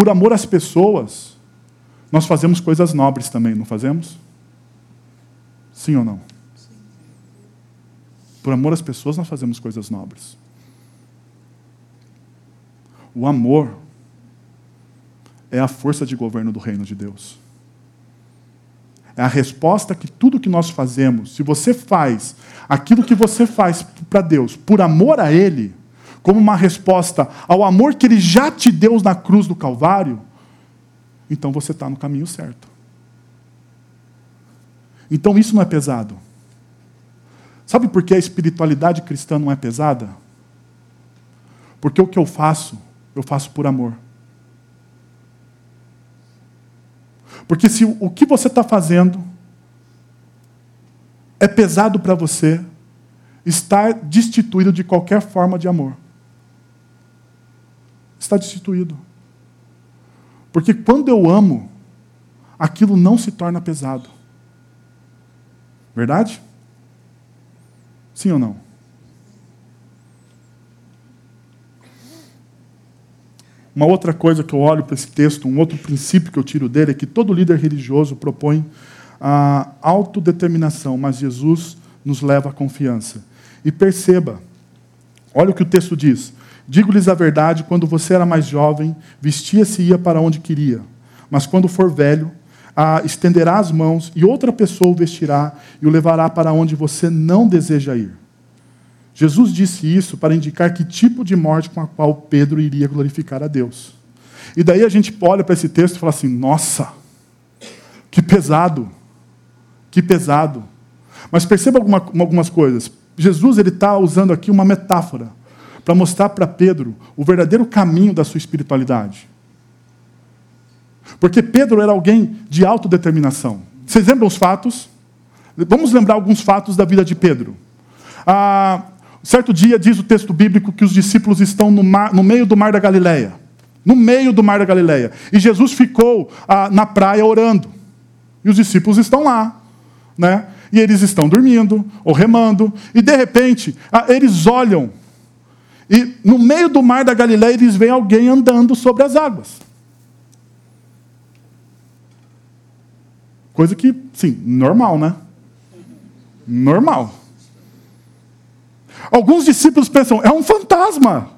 Por amor às pessoas, nós fazemos coisas nobres também, não fazemos? Sim ou não? Por amor às pessoas, nós fazemos coisas nobres. O amor é a força de governo do reino de Deus. É a resposta que tudo que nós fazemos, se você faz aquilo que você faz para Deus por amor a Ele, como uma resposta ao amor que Ele já te deu na cruz do Calvário, então você está no caminho certo. Então isso não é pesado. Sabe por que a espiritualidade cristã não é pesada? Porque o que eu faço, eu faço por amor. Porque se o que você está fazendo é pesado para você, está destituído de qualquer forma de amor. Está destituído. Porque quando eu amo, aquilo não se torna pesado. Verdade? Sim ou não? Uma outra coisa que eu olho para esse texto, um outro princípio que eu tiro dele, é que todo líder religioso propõe a autodeterminação, mas Jesus nos leva à confiança. E perceba, olha o que o texto diz: Digo-lhes a verdade, quando você era mais jovem, vestia-se e ia para onde queria. Mas quando for velho, estenderá as mãos e outra pessoa o vestirá e o levará para onde você não deseja ir. Jesus disse isso para indicar que tipo de morte com a qual Pedro iria glorificar a Deus. E daí a gente olha para esse texto e fala assim: nossa, que pesado, que pesado. Mas perceba alguma, algumas coisas. Jesus ele está usando aqui uma metáfora para mostrar para Pedro o verdadeiro caminho da sua espiritualidade. Porque Pedro era alguém de autodeterminação. Vocês lembram os fatos? Vamos lembrar alguns fatos da vida de Pedro. Ah, Certo dia diz o texto bíblico que os discípulos estão no, mar, no meio do mar da Galileia. No meio do mar da Galileia. E Jesus ficou ah, na praia orando. E os discípulos estão lá. Né? E eles estão dormindo ou remando. E de repente, ah, eles olham. E no meio do mar da Galileia, eles veem alguém andando sobre as águas. Coisa que, sim, normal, né? Normal. Alguns discípulos pensam, é um fantasma.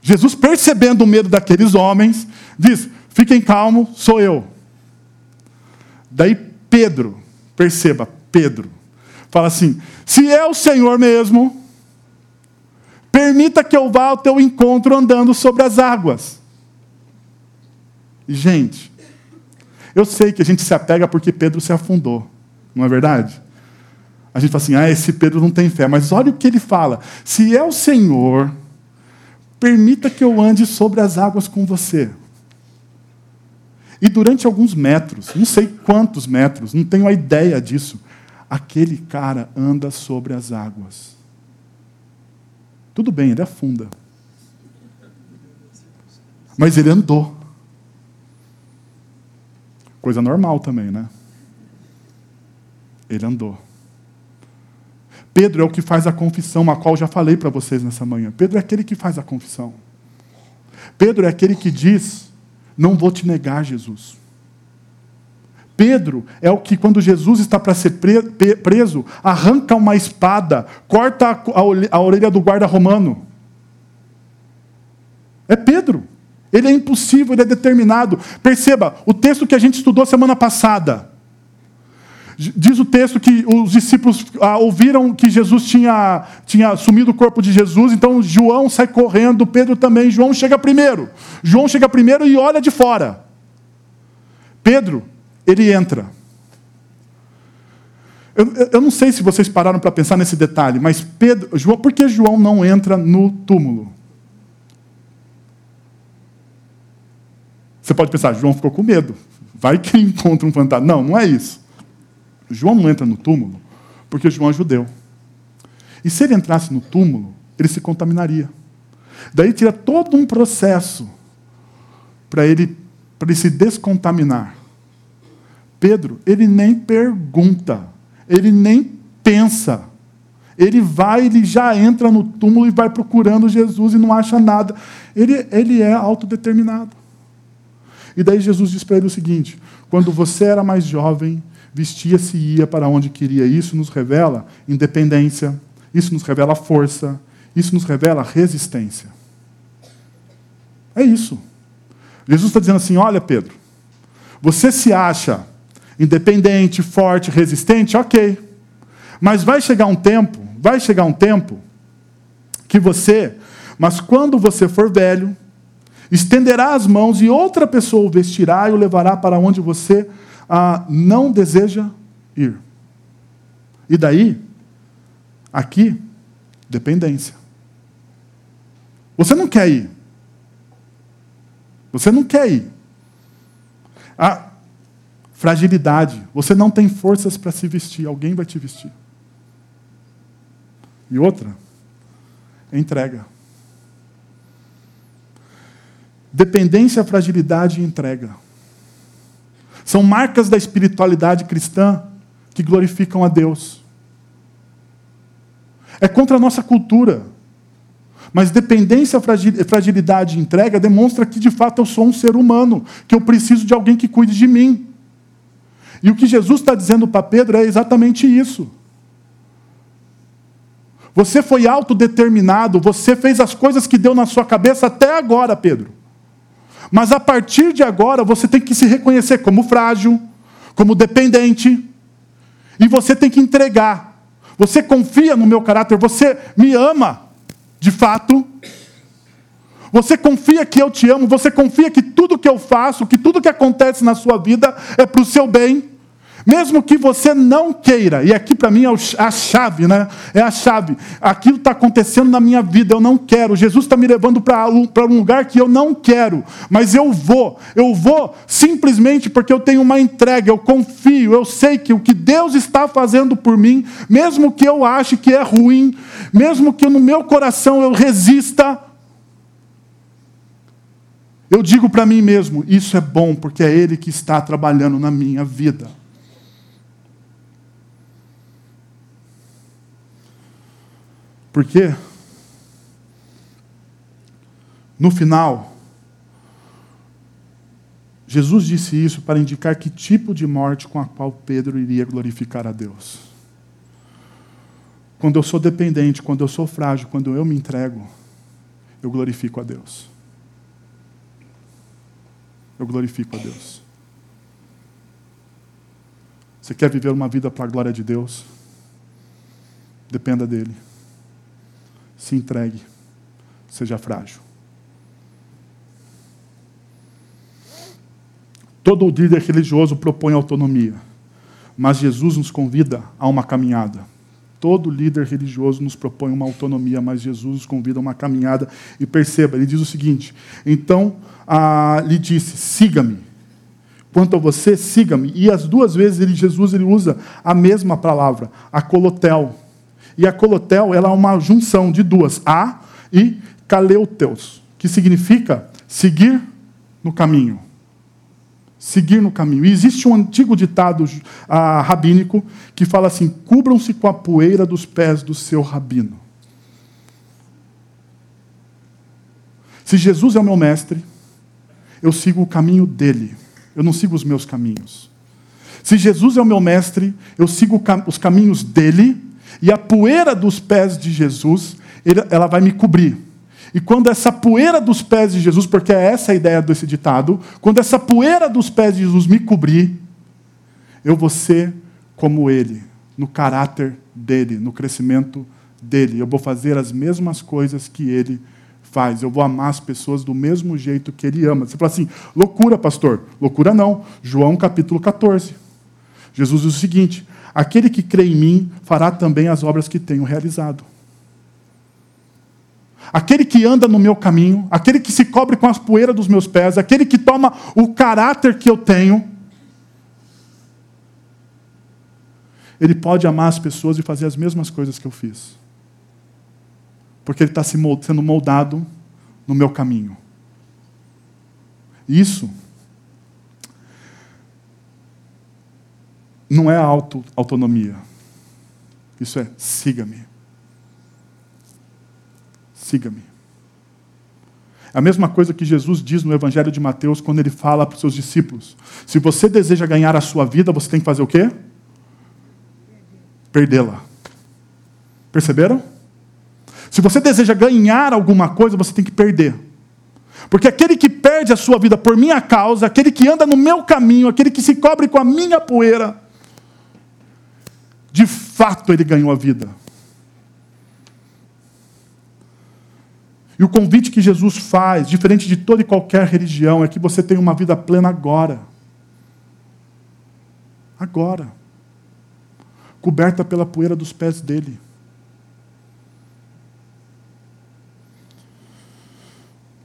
Jesus, percebendo o medo daqueles homens, diz: fiquem calmos, sou eu. Daí Pedro, perceba, Pedro, fala assim: se é o Senhor mesmo, permita que eu vá ao teu encontro andando sobre as águas. E, gente, eu sei que a gente se apega porque Pedro se afundou, não é verdade? a gente fala assim: ah, esse Pedro não tem fé. Mas olha o que ele fala: se é o Senhor, permita que eu ande sobre as águas com você. E durante alguns metros, não sei quantos metros, não tenho a ideia disso, aquele cara anda sobre as águas. Tudo bem, ele afunda. Mas ele andou. Coisa normal também, né? Ele andou. Pedro é o que faz a confissão, a qual já falei para vocês nessa manhã. Pedro é aquele que faz a confissão. Pedro é aquele que diz: Não vou te negar, Jesus. Pedro é o que, quando Jesus está para ser preso, arranca uma espada, corta a orelha do guarda romano. É Pedro. Ele é impossível, ele é determinado. Perceba, o texto que a gente estudou semana passada. Diz o texto que os discípulos ah, ouviram que Jesus tinha, tinha sumido o corpo de Jesus, então João sai correndo, Pedro também. João chega primeiro. João chega primeiro e olha de fora. Pedro, ele entra. Eu, eu não sei se vocês pararam para pensar nesse detalhe, mas Pedro, João, por que João não entra no túmulo? Você pode pensar, João ficou com medo. Vai que encontra um fantasma. Não, não é isso. João não entra no túmulo porque João é judeu. E se ele entrasse no túmulo, ele se contaminaria. Daí tira todo um processo para ele, ele se descontaminar. Pedro, ele nem pergunta, ele nem pensa. Ele vai, ele já entra no túmulo e vai procurando Jesus e não acha nada. Ele, ele é autodeterminado. E daí Jesus diz para ele o seguinte: quando você era mais jovem, vestia-se e ia para onde queria. Isso nos revela independência, isso nos revela força, isso nos revela resistência. É isso. Jesus está dizendo assim: olha, Pedro, Você se acha independente, forte, resistente, ok. Mas vai chegar um tempo, vai chegar um tempo que você, mas quando você for velho, estenderá as mãos e outra pessoa o vestirá e o levará para onde você ah, não deseja ir. E daí, aqui, dependência. Você não quer ir. Você não quer ir. A fragilidade. Você não tem forças para se vestir, alguém vai te vestir. E outra, entrega. Dependência, fragilidade e entrega. São marcas da espiritualidade cristã que glorificam a Deus. É contra a nossa cultura. Mas dependência, fragilidade e entrega demonstra que de fato eu sou um ser humano, que eu preciso de alguém que cuide de mim. E o que Jesus está dizendo para Pedro é exatamente isso. Você foi autodeterminado, você fez as coisas que deu na sua cabeça até agora, Pedro. Mas a partir de agora você tem que se reconhecer como frágil, como dependente, e você tem que entregar. Você confia no meu caráter, você me ama, de fato. Você confia que eu te amo, você confia que tudo que eu faço, que tudo que acontece na sua vida é para o seu bem. Mesmo que você não queira, e aqui para mim é a chave, né? É a chave. Aquilo está acontecendo na minha vida, eu não quero. Jesus está me levando para um lugar que eu não quero, mas eu vou. Eu vou simplesmente porque eu tenho uma entrega, eu confio, eu sei que o que Deus está fazendo por mim, mesmo que eu ache que é ruim, mesmo que no meu coração eu resista, eu digo para mim mesmo: isso é bom, porque é Ele que está trabalhando na minha vida. Porque no final, Jesus disse isso para indicar que tipo de morte com a qual Pedro iria glorificar a Deus. Quando eu sou dependente, quando eu sou frágil, quando eu me entrego, eu glorifico a Deus. Eu glorifico a Deus. Você quer viver uma vida para a glória de Deus? Dependa dele se entregue, seja frágil. Todo líder religioso propõe autonomia, mas Jesus nos convida a uma caminhada. Todo líder religioso nos propõe uma autonomia, mas Jesus nos convida a uma caminhada. E perceba, ele diz o seguinte: então ah, lhe disse: siga-me. Quanto a você, siga-me. E as duas vezes ele, Jesus ele usa a mesma palavra, a colotel e a colotel ela é uma junção de duas, a e kaleuteus, que significa seguir no caminho. Seguir no caminho. E existe um antigo ditado uh, rabínico que fala assim: cubram-se com a poeira dos pés do seu rabino. Se Jesus é o meu mestre, eu sigo o caminho dele, eu não sigo os meus caminhos. Se Jesus é o meu mestre, eu sigo os caminhos dele e a poeira dos pés de Jesus, ela vai me cobrir. E quando essa poeira dos pés de Jesus, porque é essa a ideia desse ditado, quando essa poeira dos pés de Jesus me cobrir, eu vou ser como ele, no caráter dele, no crescimento dele. Eu vou fazer as mesmas coisas que ele faz. Eu vou amar as pessoas do mesmo jeito que ele ama. Você fala assim, loucura, pastor. Loucura não. João capítulo 14. Jesus diz o seguinte: Aquele que crê em mim fará também as obras que tenho realizado. Aquele que anda no meu caminho, aquele que se cobre com as poeiras dos meus pés, aquele que toma o caráter que eu tenho, ele pode amar as pessoas e fazer as mesmas coisas que eu fiz. Porque ele está sendo moldado no meu caminho. Isso não é auto, autonomia. Isso é siga-me. Siga-me. É a mesma coisa que Jesus diz no Evangelho de Mateus quando ele fala para os seus discípulos: se você deseja ganhar a sua vida, você tem que fazer o quê? Perdê-la. Perceberam? Se você deseja ganhar alguma coisa, você tem que perder. Porque aquele que perde a sua vida por minha causa, aquele que anda no meu caminho, aquele que se cobre com a minha poeira, de fato ele ganhou a vida. E o convite que Jesus faz, diferente de toda e qualquer religião, é que você tenha uma vida plena agora. Agora. Coberta pela poeira dos pés dele.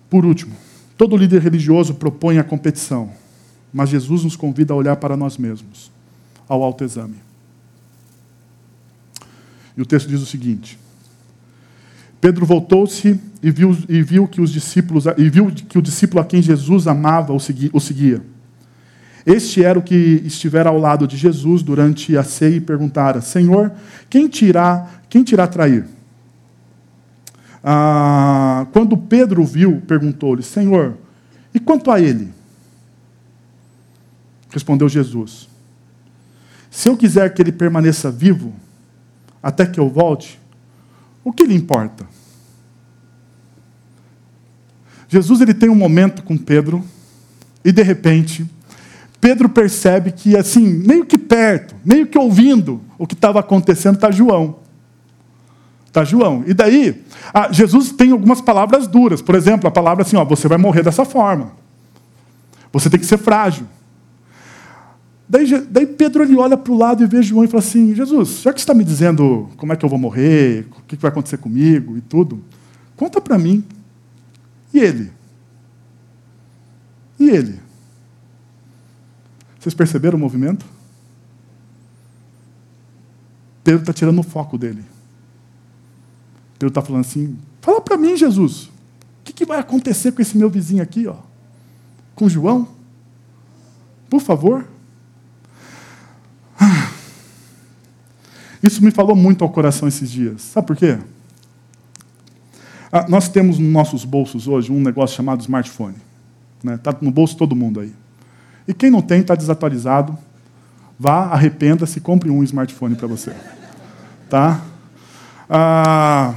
Por último, todo líder religioso propõe a competição, mas Jesus nos convida a olhar para nós mesmos, ao autoexame. O texto diz o seguinte: Pedro voltou-se e viu, e viu que os discípulos e viu que o discípulo a quem Jesus amava o seguia, o seguia. Este era o que estivera ao lado de Jesus durante a ceia e perguntara: Senhor, quem tirá, quem te irá trair? Ah, quando Pedro viu, perguntou-lhe: Senhor, e quanto a ele? Respondeu Jesus: Se eu quiser que ele permaneça vivo, até que eu volte, o que lhe importa? Jesus ele tem um momento com Pedro e de repente Pedro percebe que assim, meio que perto, meio que ouvindo o que estava acontecendo está João. Está João. E daí, ah, Jesus tem algumas palavras duras. Por exemplo, a palavra assim, ó, você vai morrer dessa forma. Você tem que ser frágil. Daí, daí Pedro ele olha para o lado e vê João e fala assim: Jesus, já que você está me dizendo como é que eu vou morrer, o que vai acontecer comigo e tudo, conta para mim. E ele? E ele? Vocês perceberam o movimento? Pedro está tirando o foco dele. Pedro está falando assim: fala para mim, Jesus, o que, que vai acontecer com esse meu vizinho aqui, ó? Com João? Por favor. Isso me falou muito ao coração esses dias. Sabe por quê? Ah, nós temos nos nossos bolsos hoje um negócio chamado smartphone. Está né? Tá no bolso todo mundo aí. E quem não tem, está desatualizado. Vá, arrependa-se, compre um smartphone para você. Tá? Ah,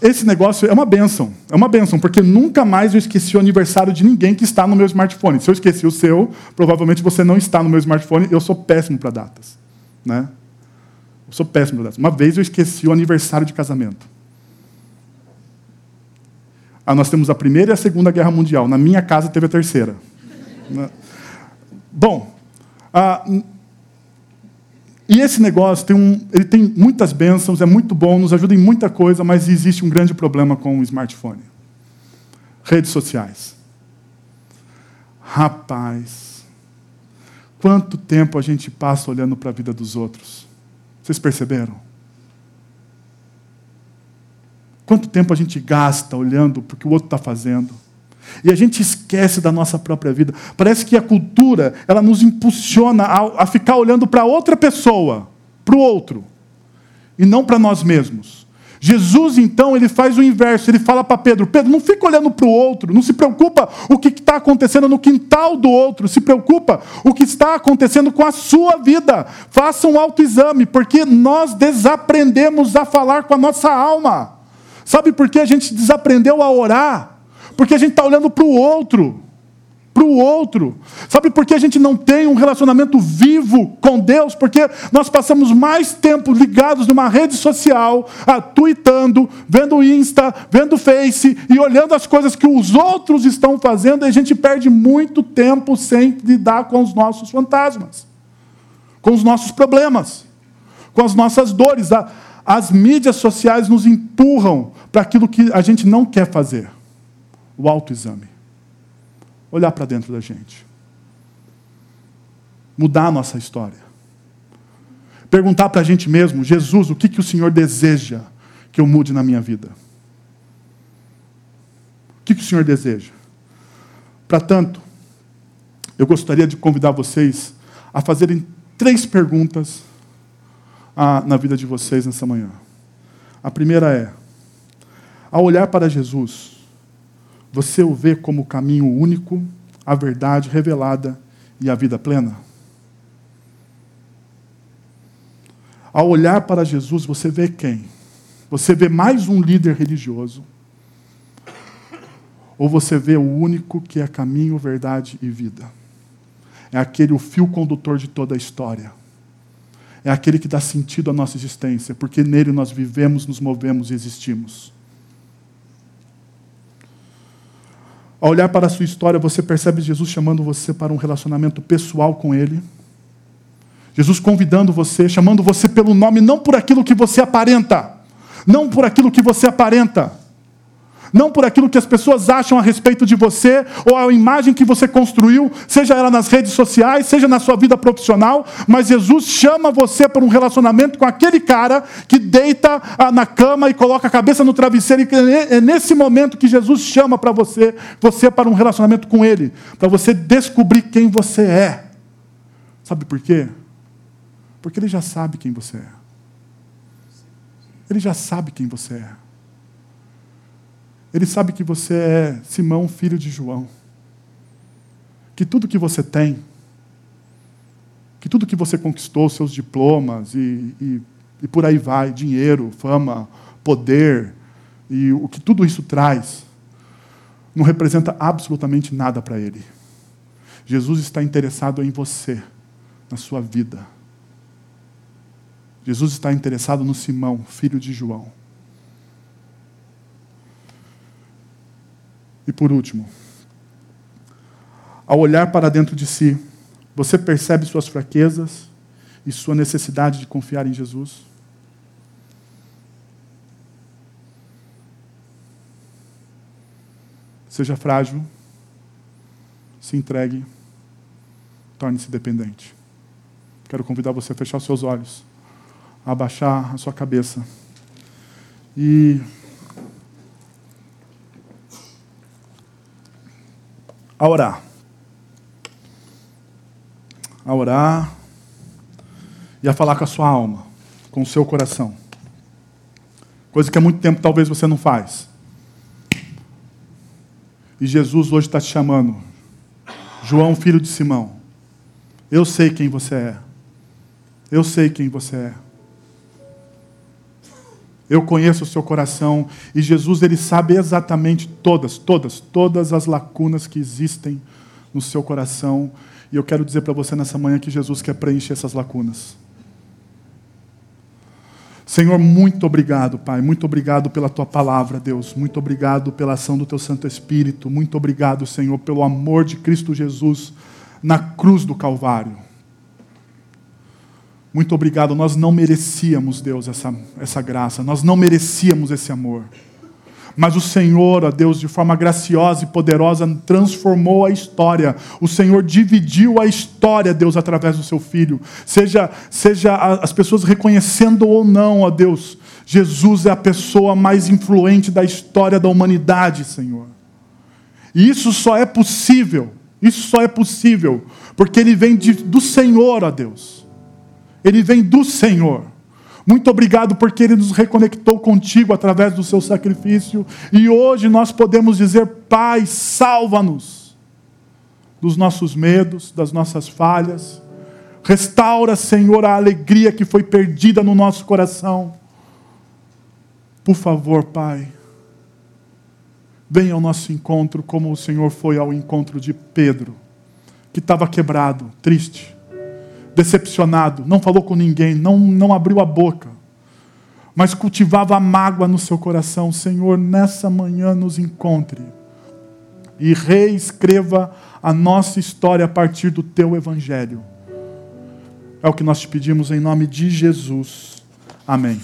esse negócio é uma benção. É uma benção, porque nunca mais eu esqueci o aniversário de ninguém que está no meu smartphone. Se eu esqueci o seu, provavelmente você não está no meu smartphone. Eu sou péssimo para datas. Né? Eu sou péssimo para datas. Uma vez eu esqueci o aniversário de casamento. Ah, nós temos a Primeira e a Segunda Guerra Mundial. Na minha casa teve a Terceira. Né? Bom, ah, e esse negócio tem, um, ele tem muitas bênçãos, é muito bom, nos ajuda em muita coisa, mas existe um grande problema com o smartphone. Redes sociais. Rapaz, quanto tempo a gente passa olhando para a vida dos outros? Vocês perceberam? Quanto tempo a gente gasta olhando para o que o outro está fazendo? E a gente esquece da nossa própria vida. Parece que a cultura ela nos impulsiona a, a ficar olhando para outra pessoa, para o outro, e não para nós mesmos. Jesus, então, ele faz o inverso. Ele fala para Pedro: Pedro, não fica olhando para o outro, não se preocupa o que está acontecendo no quintal do outro, se preocupa o que está acontecendo com a sua vida. Faça um autoexame, porque nós desaprendemos a falar com a nossa alma. Sabe por que a gente desaprendeu a orar? Porque a gente está olhando para o outro. Para o outro. Sabe por que a gente não tem um relacionamento vivo com Deus? Porque nós passamos mais tempo ligados numa rede social, ah, tweetando, vendo Insta, vendo Face e olhando as coisas que os outros estão fazendo e a gente perde muito tempo sem lidar com os nossos fantasmas, com os nossos problemas, com as nossas dores. As mídias sociais nos empurram para aquilo que a gente não quer fazer o autoexame. Olhar para dentro da gente. Mudar a nossa história. Perguntar para a gente mesmo, Jesus, o que, que o Senhor deseja que eu mude na minha vida? O que, que o Senhor deseja? Para tanto, eu gostaria de convidar vocês a fazerem três perguntas ah, na vida de vocês nessa manhã. A primeira é: ao olhar para Jesus, você o vê como o caminho único, a verdade revelada e a vida plena? Ao olhar para Jesus, você vê quem? Você vê mais um líder religioso? Ou você vê o único que é caminho, verdade e vida? É aquele o fio condutor de toda a história. É aquele que dá sentido à nossa existência, porque nele nós vivemos, nos movemos e existimos. Ao olhar para a sua história, você percebe Jesus chamando você para um relacionamento pessoal com Ele. Jesus convidando você, chamando você pelo nome, não por aquilo que você aparenta, não por aquilo que você aparenta, não por aquilo que as pessoas acham a respeito de você ou a imagem que você construiu, seja ela nas redes sociais, seja na sua vida profissional, mas Jesus chama você para um relacionamento com aquele cara que deita ah, na cama e coloca a cabeça no travesseiro, e é nesse momento que Jesus chama para você, você para um relacionamento com Ele, para você descobrir quem você é. Sabe por quê? Porque Ele já sabe quem você é. Ele já sabe quem você é. Ele sabe que você é Simão, filho de João. Que tudo que você tem, que tudo que você conquistou, seus diplomas e, e, e por aí vai, dinheiro, fama, poder, e o que tudo isso traz, não representa absolutamente nada para ele. Jesus está interessado em você, na sua vida. Jesus está interessado no Simão, filho de João. E por último, ao olhar para dentro de si, você percebe suas fraquezas e sua necessidade de confiar em Jesus? Seja frágil, se entregue, torne-se dependente. Quero convidar você a fechar seus olhos, a abaixar a sua cabeça e a orar. A orar e a falar com a sua alma, com o seu coração. Coisa que há muito tempo talvez você não faz. E Jesus hoje está te chamando. João, filho de Simão. Eu sei quem você é. Eu sei quem você é. Eu conheço o seu coração e Jesus ele sabe exatamente todas, todas, todas as lacunas que existem no seu coração. E eu quero dizer para você nessa manhã que Jesus quer preencher essas lacunas. Senhor, muito obrigado, Pai. Muito obrigado pela tua palavra, Deus. Muito obrigado pela ação do teu Santo Espírito. Muito obrigado, Senhor, pelo amor de Cristo Jesus na cruz do Calvário. Muito obrigado, nós não merecíamos, Deus, essa, essa graça, nós não merecíamos esse amor. Mas o Senhor, ó Deus, de forma graciosa e poderosa, transformou a história. O Senhor dividiu a história, Deus, através do seu Filho. Seja, seja as pessoas reconhecendo ou não, ó Deus, Jesus é a pessoa mais influente da história da humanidade, Senhor. E isso só é possível, isso só é possível, porque ele vem de, do Senhor, ó Deus ele vem do Senhor. Muito obrigado porque Ele nos reconectou contigo através do seu sacrifício. E hoje nós podemos dizer: Pai, salva-nos dos nossos medos, das nossas falhas. Restaura, Senhor, a alegria que foi perdida no nosso coração. Por favor, Pai, venha ao nosso encontro como o Senhor foi ao encontro de Pedro, que estava quebrado, triste decepcionado, não falou com ninguém, não, não abriu a boca, mas cultivava a mágoa no seu coração. Senhor, nessa manhã nos encontre e reescreva a nossa história a partir do teu evangelho. É o que nós te pedimos em nome de Jesus. Amém.